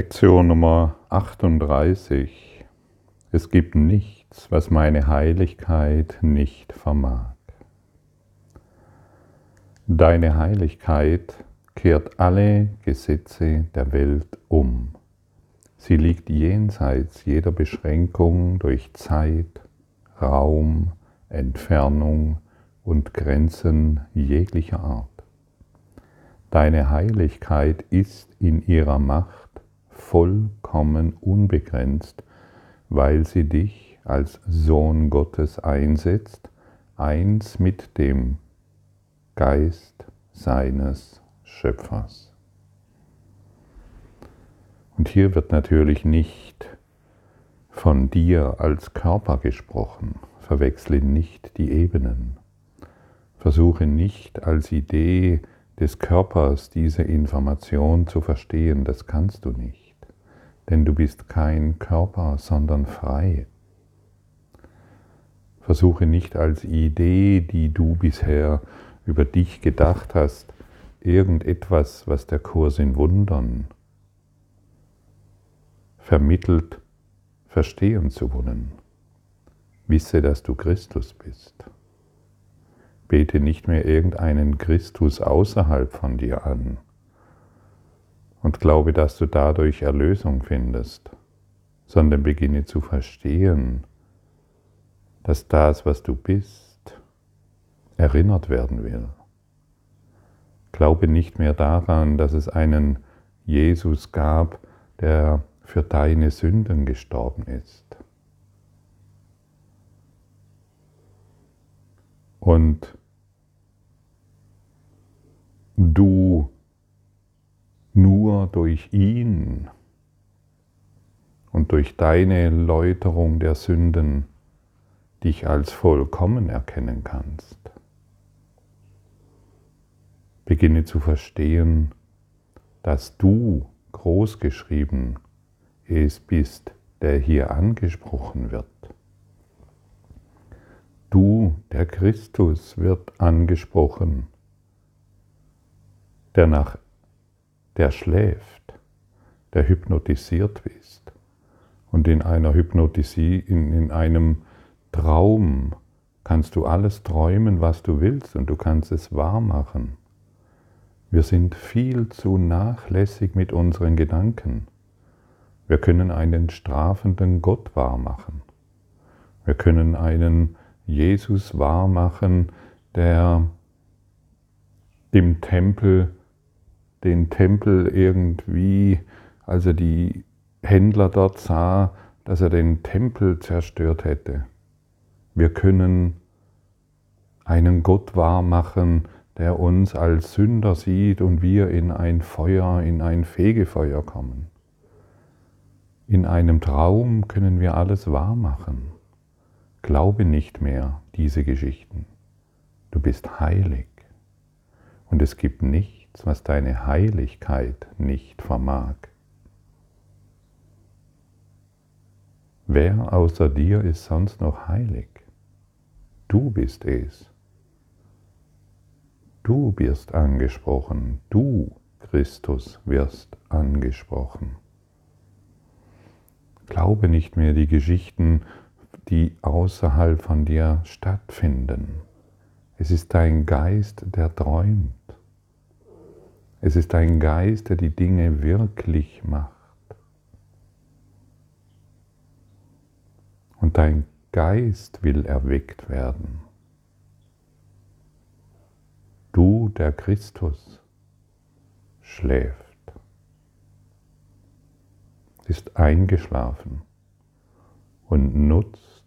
Lektion Nummer 38. Es gibt nichts, was meine Heiligkeit nicht vermag. Deine Heiligkeit kehrt alle Gesetze der Welt um. Sie liegt jenseits jeder Beschränkung durch Zeit, Raum, Entfernung und Grenzen jeglicher Art. Deine Heiligkeit ist in ihrer Macht vollkommen unbegrenzt, weil sie dich als Sohn Gottes einsetzt, eins mit dem Geist seines Schöpfers. Und hier wird natürlich nicht von dir als Körper gesprochen. Verwechsle nicht die Ebenen. Versuche nicht als Idee des Körpers diese Information zu verstehen. Das kannst du nicht. Denn du bist kein Körper, sondern frei. Versuche nicht als Idee, die du bisher über dich gedacht hast, irgendetwas, was der Kurs in Wundern vermittelt, verstehen zu wollen. Wisse, dass du Christus bist. Bete nicht mehr irgendeinen Christus außerhalb von dir an und glaube, dass du dadurch Erlösung findest, sondern beginne zu verstehen, dass das, was du bist, erinnert werden will. Glaube nicht mehr daran, dass es einen Jesus gab, der für deine Sünden gestorben ist. Und du nur durch ihn und durch deine Läuterung der Sünden dich als vollkommen erkennen kannst. Beginne zu verstehen, dass du großgeschrieben es bist, der hier angesprochen wird. Du, der Christus, wird angesprochen, der nach der schläft, der hypnotisiert ist und in einer Hypnotisie, in, in einem Traum kannst du alles träumen, was du willst und du kannst es wahr machen. Wir sind viel zu nachlässig mit unseren Gedanken. Wir können einen strafenden Gott wahrmachen. Wir können einen Jesus wahrmachen, der im Tempel, den Tempel irgendwie, als er die Händler dort sah, dass er den Tempel zerstört hätte. Wir können einen Gott wahrmachen, der uns als Sünder sieht und wir in ein Feuer, in ein Fegefeuer kommen. In einem Traum können wir alles wahrmachen. Glaube nicht mehr diese Geschichten. Du bist heilig und es gibt nichts, was deine Heiligkeit nicht vermag. Wer außer dir ist sonst noch heilig? Du bist es. Du wirst angesprochen, du, Christus, wirst angesprochen. Glaube nicht mehr die Geschichten, die außerhalb von dir stattfinden. Es ist dein Geist, der träumt. Es ist dein Geist, der die Dinge wirklich macht. Und dein Geist will erweckt werden. Du, der Christus, schläft, ist eingeschlafen und nutzt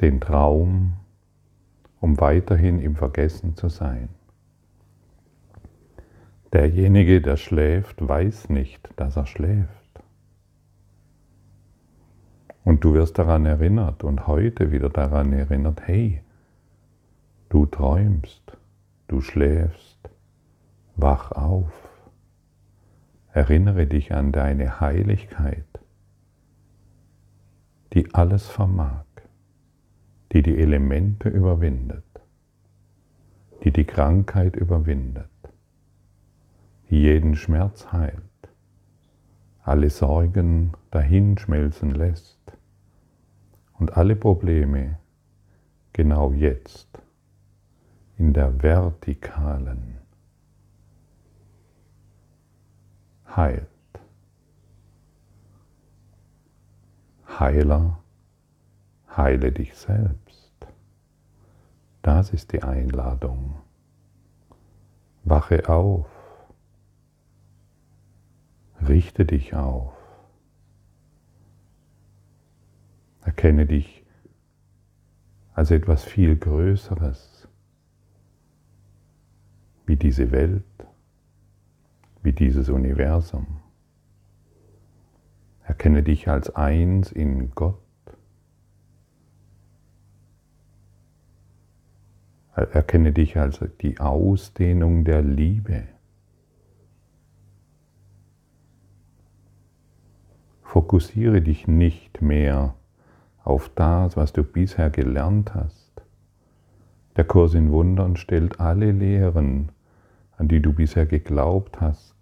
den Traum, um weiterhin im Vergessen zu sein. Derjenige, der schläft, weiß nicht, dass er schläft. Und du wirst daran erinnert und heute wieder daran erinnert, hey, du träumst, du schläfst, wach auf. Erinnere dich an deine Heiligkeit, die alles vermag, die die Elemente überwindet. die die Krankheit überwindet, die jeden Schmerz heilt, alle Sorgen dahinschmelzen lässt und alle Probleme genau jetzt in der vertikalen heilt. Heiler, heile dich selbst. Das ist die Einladung. Wache auf. Richte dich auf. Erkenne dich als etwas viel Größeres, wie diese Welt, wie dieses Universum. Erkenne dich als eins in Gott. Erkenne dich als die Ausdehnung der Liebe. Fokussiere dich nicht mehr auf das, was du bisher gelernt hast. Der Kurs in Wundern stellt alle Lehren, an die du bisher geglaubt hast,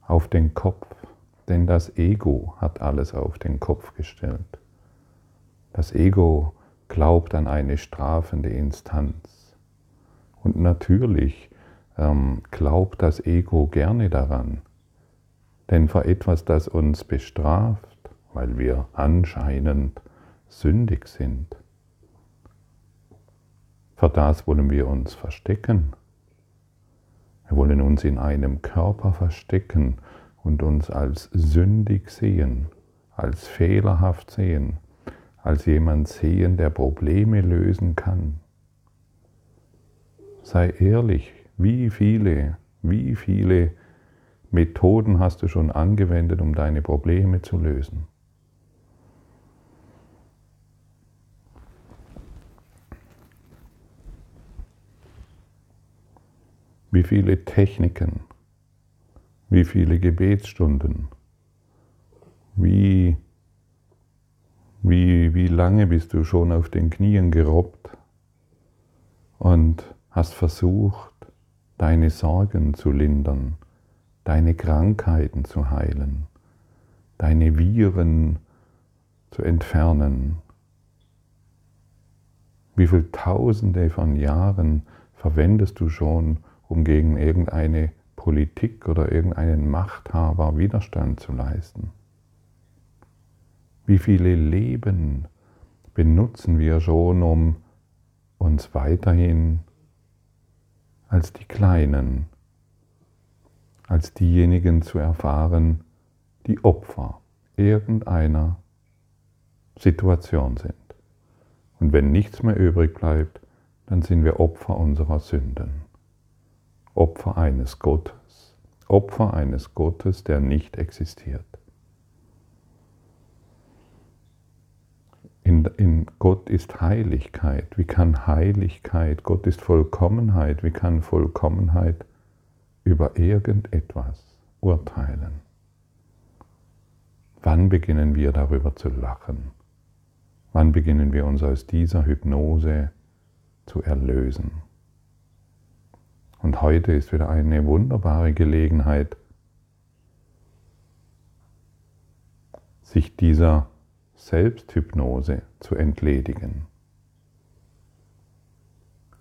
auf den Kopf, denn das Ego hat alles auf den Kopf gestellt. Das Ego glaubt an eine strafende Instanz. Und natürlich ähm, glaubt das Ego gerne daran, denn für etwas, das uns bestraft, weil wir anscheinend sündig sind. Für das wollen wir uns verstecken. Wir wollen uns in einem Körper verstecken und uns als sündig sehen, als fehlerhaft sehen, als jemand sehen, der Probleme lösen kann. Sei ehrlich, wie viele, wie viele Methoden hast du schon angewendet, um deine Probleme zu lösen? Wie viele Techniken, wie viele Gebetsstunden, wie, wie, wie lange bist du schon auf den Knien gerobbt und hast versucht, deine Sorgen zu lindern, deine Krankheiten zu heilen, deine Viren zu entfernen. Wie viele Tausende von Jahren verwendest du schon, um gegen irgendeine Politik oder irgendeinen Machthaber Widerstand zu leisten? Wie viele Leben benutzen wir schon, um uns weiterhin als die Kleinen, als diejenigen zu erfahren, die Opfer irgendeiner Situation sind. Und wenn nichts mehr übrig bleibt, dann sind wir Opfer unserer Sünden. Opfer eines Gottes, Opfer eines Gottes, der nicht existiert. In, in, Gott ist Heiligkeit. Wie kann Heiligkeit, Gott ist Vollkommenheit, wie kann Vollkommenheit über irgendetwas urteilen? Wann beginnen wir darüber zu lachen? Wann beginnen wir uns aus dieser Hypnose zu erlösen? Und heute ist wieder eine wunderbare Gelegenheit, sich dieser Selbsthypnose zu entledigen.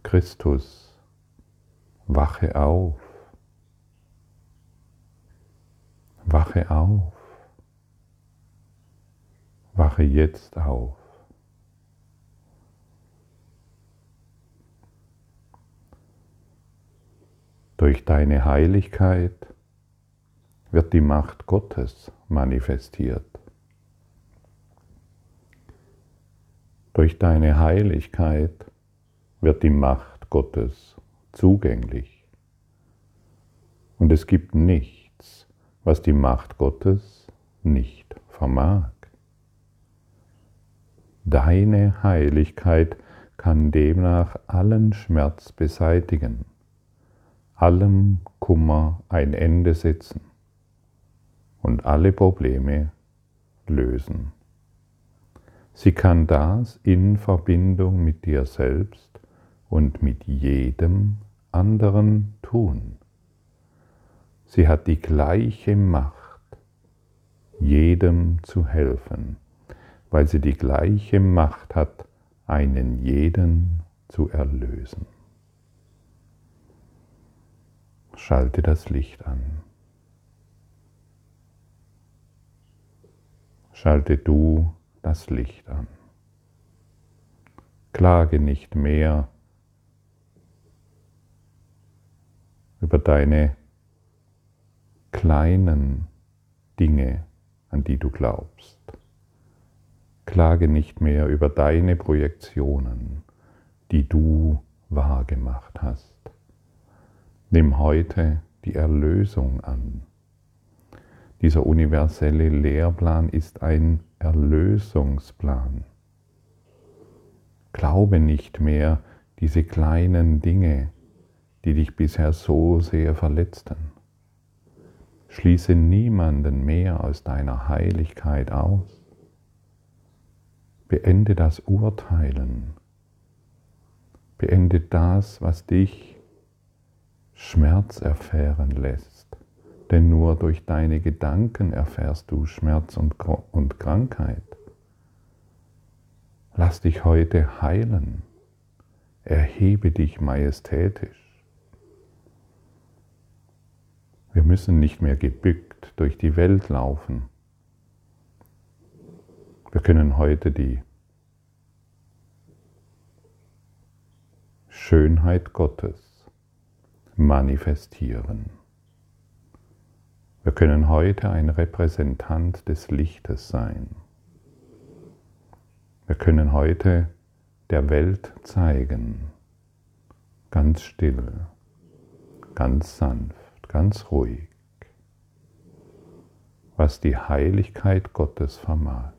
Christus, wache auf, wache auf, wache jetzt auf. Durch deine Heiligkeit wird die Macht Gottes manifestiert. Durch deine Heiligkeit wird die Macht Gottes zugänglich. Und es gibt nichts, was die Macht Gottes nicht vermag. Deine Heiligkeit kann demnach allen Schmerz beseitigen allem Kummer ein Ende setzen und alle Probleme lösen. Sie kann das in Verbindung mit dir selbst und mit jedem anderen tun. Sie hat die gleiche Macht, jedem zu helfen, weil sie die gleiche Macht hat, einen jeden zu erlösen. Schalte das Licht an. Schalte du das Licht an. Klage nicht mehr über deine kleinen Dinge, an die du glaubst. Klage nicht mehr über deine Projektionen, die du wahrgemacht hast. Nimm heute die Erlösung an. Dieser universelle Lehrplan ist ein Erlösungsplan. Glaube nicht mehr diese kleinen Dinge, die dich bisher so sehr verletzten. Schließe niemanden mehr aus deiner Heiligkeit aus. Beende das Urteilen. Beende das, was dich Schmerz erfahren lässt. Denn nur durch deine Gedanken erfährst du Schmerz und, und Krankheit. Lass dich heute heilen. Erhebe dich majestätisch. Wir müssen nicht mehr gebückt durch die Welt laufen. Wir können heute die Schönheit Gottes manifestieren. Wir können heute ein Repräsentant des Lichtes sein. Wir können heute der Welt zeigen, ganz still, ganz sanft, ganz ruhig, was die Heiligkeit Gottes vermag.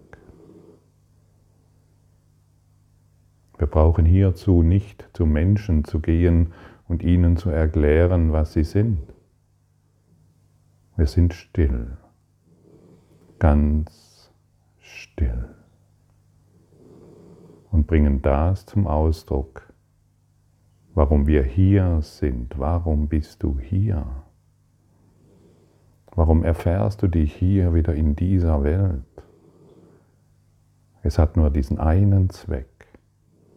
Wir brauchen hierzu nicht zu Menschen zu gehen und ihnen zu erklären, was sie sind. Wir sind still, ganz still und bringen das zum Ausdruck, warum wir hier sind. Warum bist du hier? Warum erfährst du dich hier wieder in dieser Welt? Es hat nur diesen einen Zweck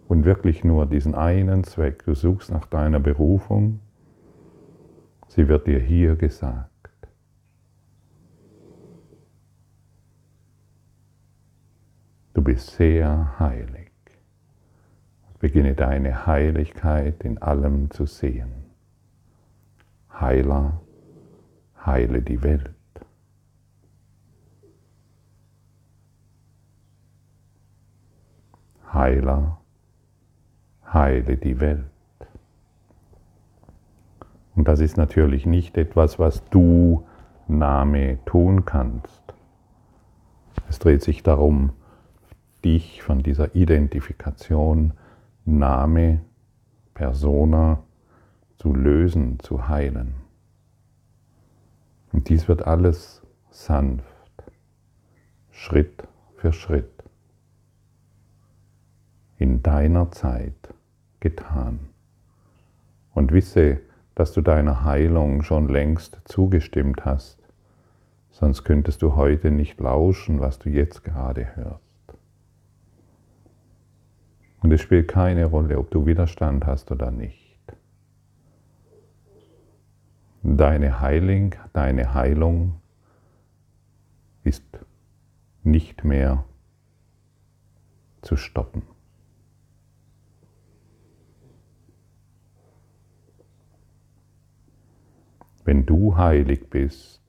und wirklich nur diesen einen Zweck. Du suchst nach deiner Berufung, sie wird dir hier gesagt. Bist sehr heilig. Beginne deine Heiligkeit in allem zu sehen. Heiler, heile die Welt. Heiler, heile die Welt. Und das ist natürlich nicht etwas, was du, Name, tun kannst. Es dreht sich darum, dich von dieser Identifikation Name, Persona zu lösen, zu heilen. Und dies wird alles sanft, Schritt für Schritt, in deiner Zeit getan. Und wisse, dass du deiner Heilung schon längst zugestimmt hast, sonst könntest du heute nicht lauschen, was du jetzt gerade hörst. Und es spielt keine Rolle, ob du Widerstand hast oder nicht. Deine Heilung, deine Heilung ist nicht mehr zu stoppen. Wenn du heilig bist,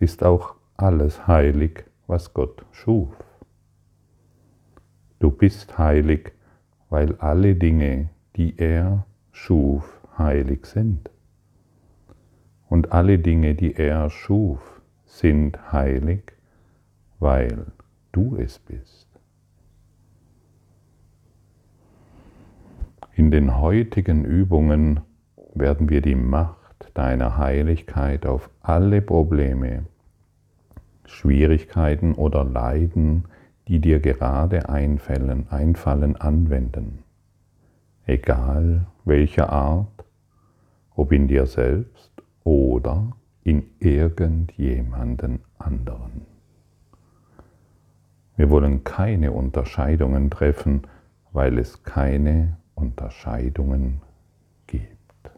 ist auch alles heilig, was Gott schuf. Du bist heilig, weil alle Dinge, die er schuf, heilig sind. Und alle Dinge, die er schuf, sind heilig, weil du es bist. In den heutigen Übungen werden wir die Macht deiner Heiligkeit auf alle Probleme, Schwierigkeiten oder Leiden die dir gerade einfallen, einfallen, anwenden. egal welcher Art, ob in dir selbst oder in irgendjemanden anderen. Wir wollen keine Unterscheidungen treffen, weil es keine Unterscheidungen gibt.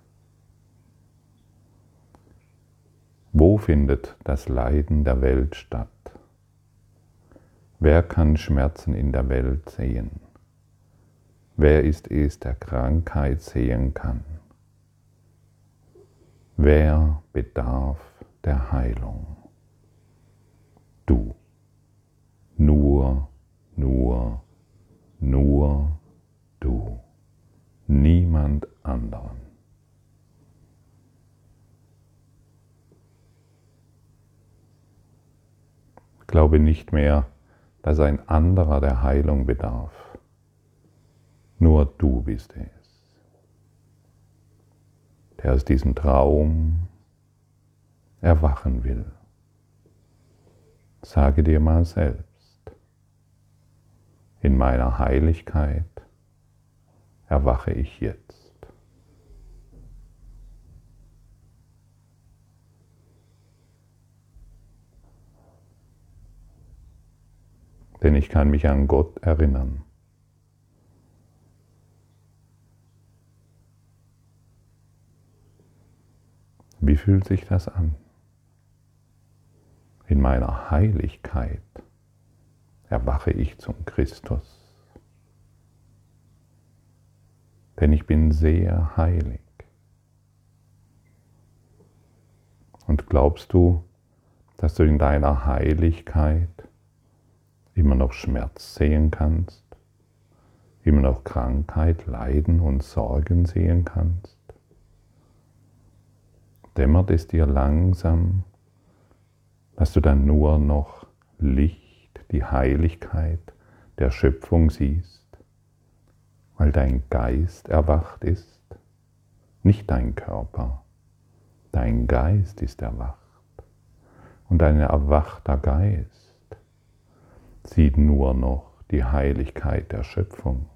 Wo findet das Leiden der Welt statt? Wer kann Schmerzen in der Welt sehen? Wer ist es, der Krankheit sehen kann? Wer bedarf der Heilung? Du. Nur, nur, nur du. Niemand anderen. Glaube nicht mehr, dass ein anderer der Heilung bedarf. Nur du bist es, der aus diesem Traum erwachen will. Sage dir mal selbst, in meiner Heiligkeit erwache ich jetzt. Denn ich kann mich an Gott erinnern. Wie fühlt sich das an? In meiner Heiligkeit erwache ich zum Christus. Denn ich bin sehr heilig. Und glaubst du, dass du in deiner Heiligkeit immer noch Schmerz sehen kannst, immer noch Krankheit, Leiden und Sorgen sehen kannst? Dämmert es dir langsam, dass du dann nur noch Licht, die Heiligkeit der Schöpfung siehst, weil dein Geist erwacht ist, nicht dein Körper, dein Geist ist erwacht. Und ein erwachter Geist sieht nur noch die Heiligkeit der Schöpfung.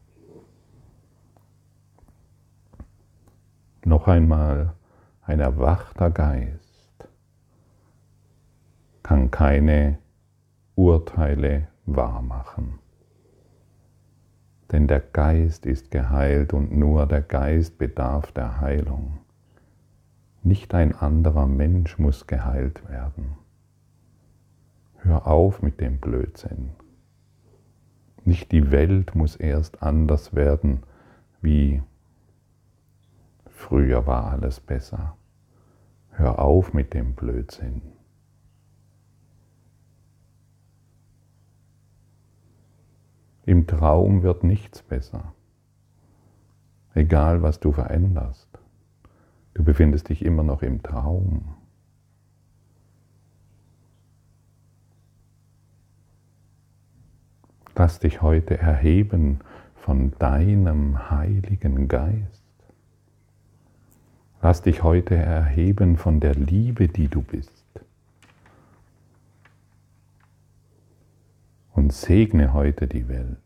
Noch einmal, ein erwachter Geist kann keine Urteile wahrmachen. Denn der Geist ist geheilt und nur der Geist bedarf der Heilung. Nicht ein anderer Mensch muss geheilt werden. Hör auf mit dem Blödsinn. Nicht die Welt muss erst anders werden, wie früher war alles besser. Hör auf mit dem Blödsinn. Im Traum wird nichts besser. Egal was du veränderst, du befindest dich immer noch im Traum. Lass dich heute erheben von deinem Heiligen Geist. Lass dich heute erheben von der Liebe, die du bist. Und segne heute die Welt.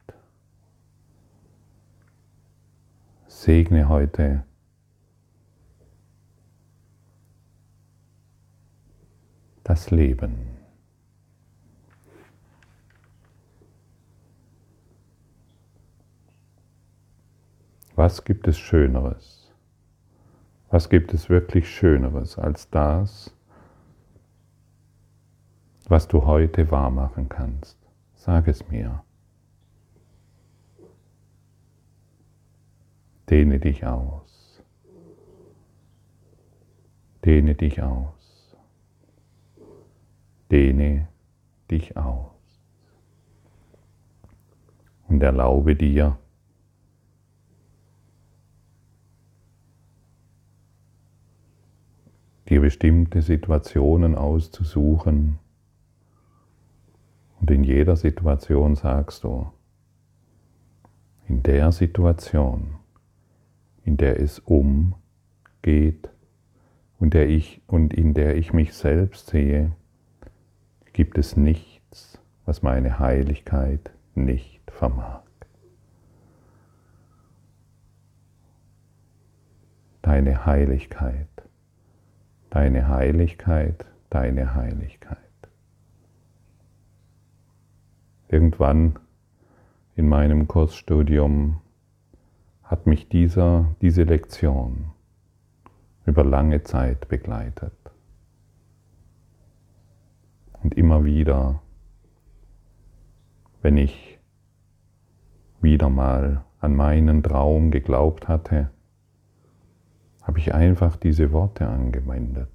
Segne heute das Leben. Was gibt es Schöneres? Was gibt es wirklich Schöneres als das, was du heute wahrmachen kannst? Sag es mir. Dehne dich aus. Dehne dich aus. Dehne dich aus. Und erlaube dir, dir bestimmte Situationen auszusuchen. Und in jeder Situation sagst du, in der Situation, in der es umgeht und, der ich, und in der ich mich selbst sehe, gibt es nichts, was meine Heiligkeit nicht vermag. deine Heiligkeit, deine Heiligkeit, deine Heiligkeit. Irgendwann in meinem Kursstudium hat mich dieser, diese Lektion über lange Zeit begleitet. Und immer wieder, wenn ich wieder mal an meinen Traum geglaubt hatte, habe ich einfach diese Worte angewendet.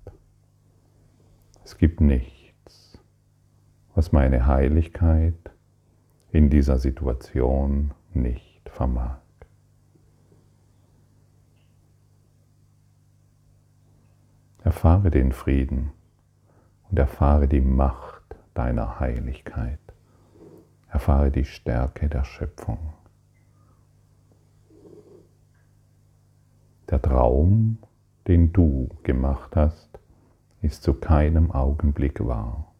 Es gibt nichts, was meine Heiligkeit in dieser Situation nicht vermag. Erfahre den Frieden und erfahre die Macht deiner Heiligkeit. Erfahre die Stärke der Schöpfung. Der Traum, den du gemacht hast, ist zu keinem Augenblick wahr.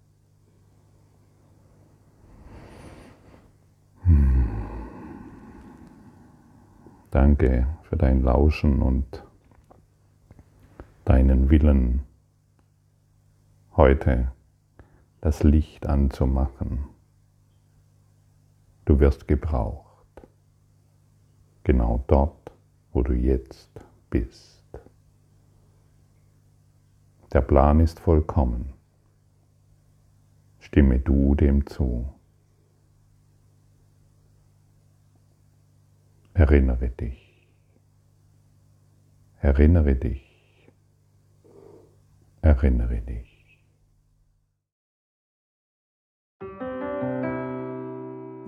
Hm. Danke für dein Lauschen und deinen Willen, heute das Licht anzumachen. Du wirst gebraucht, genau dort, wo du jetzt bist. Der Plan ist vollkommen. Stimme du dem zu. Erinnere dich. Erinnere dich erinnere dich.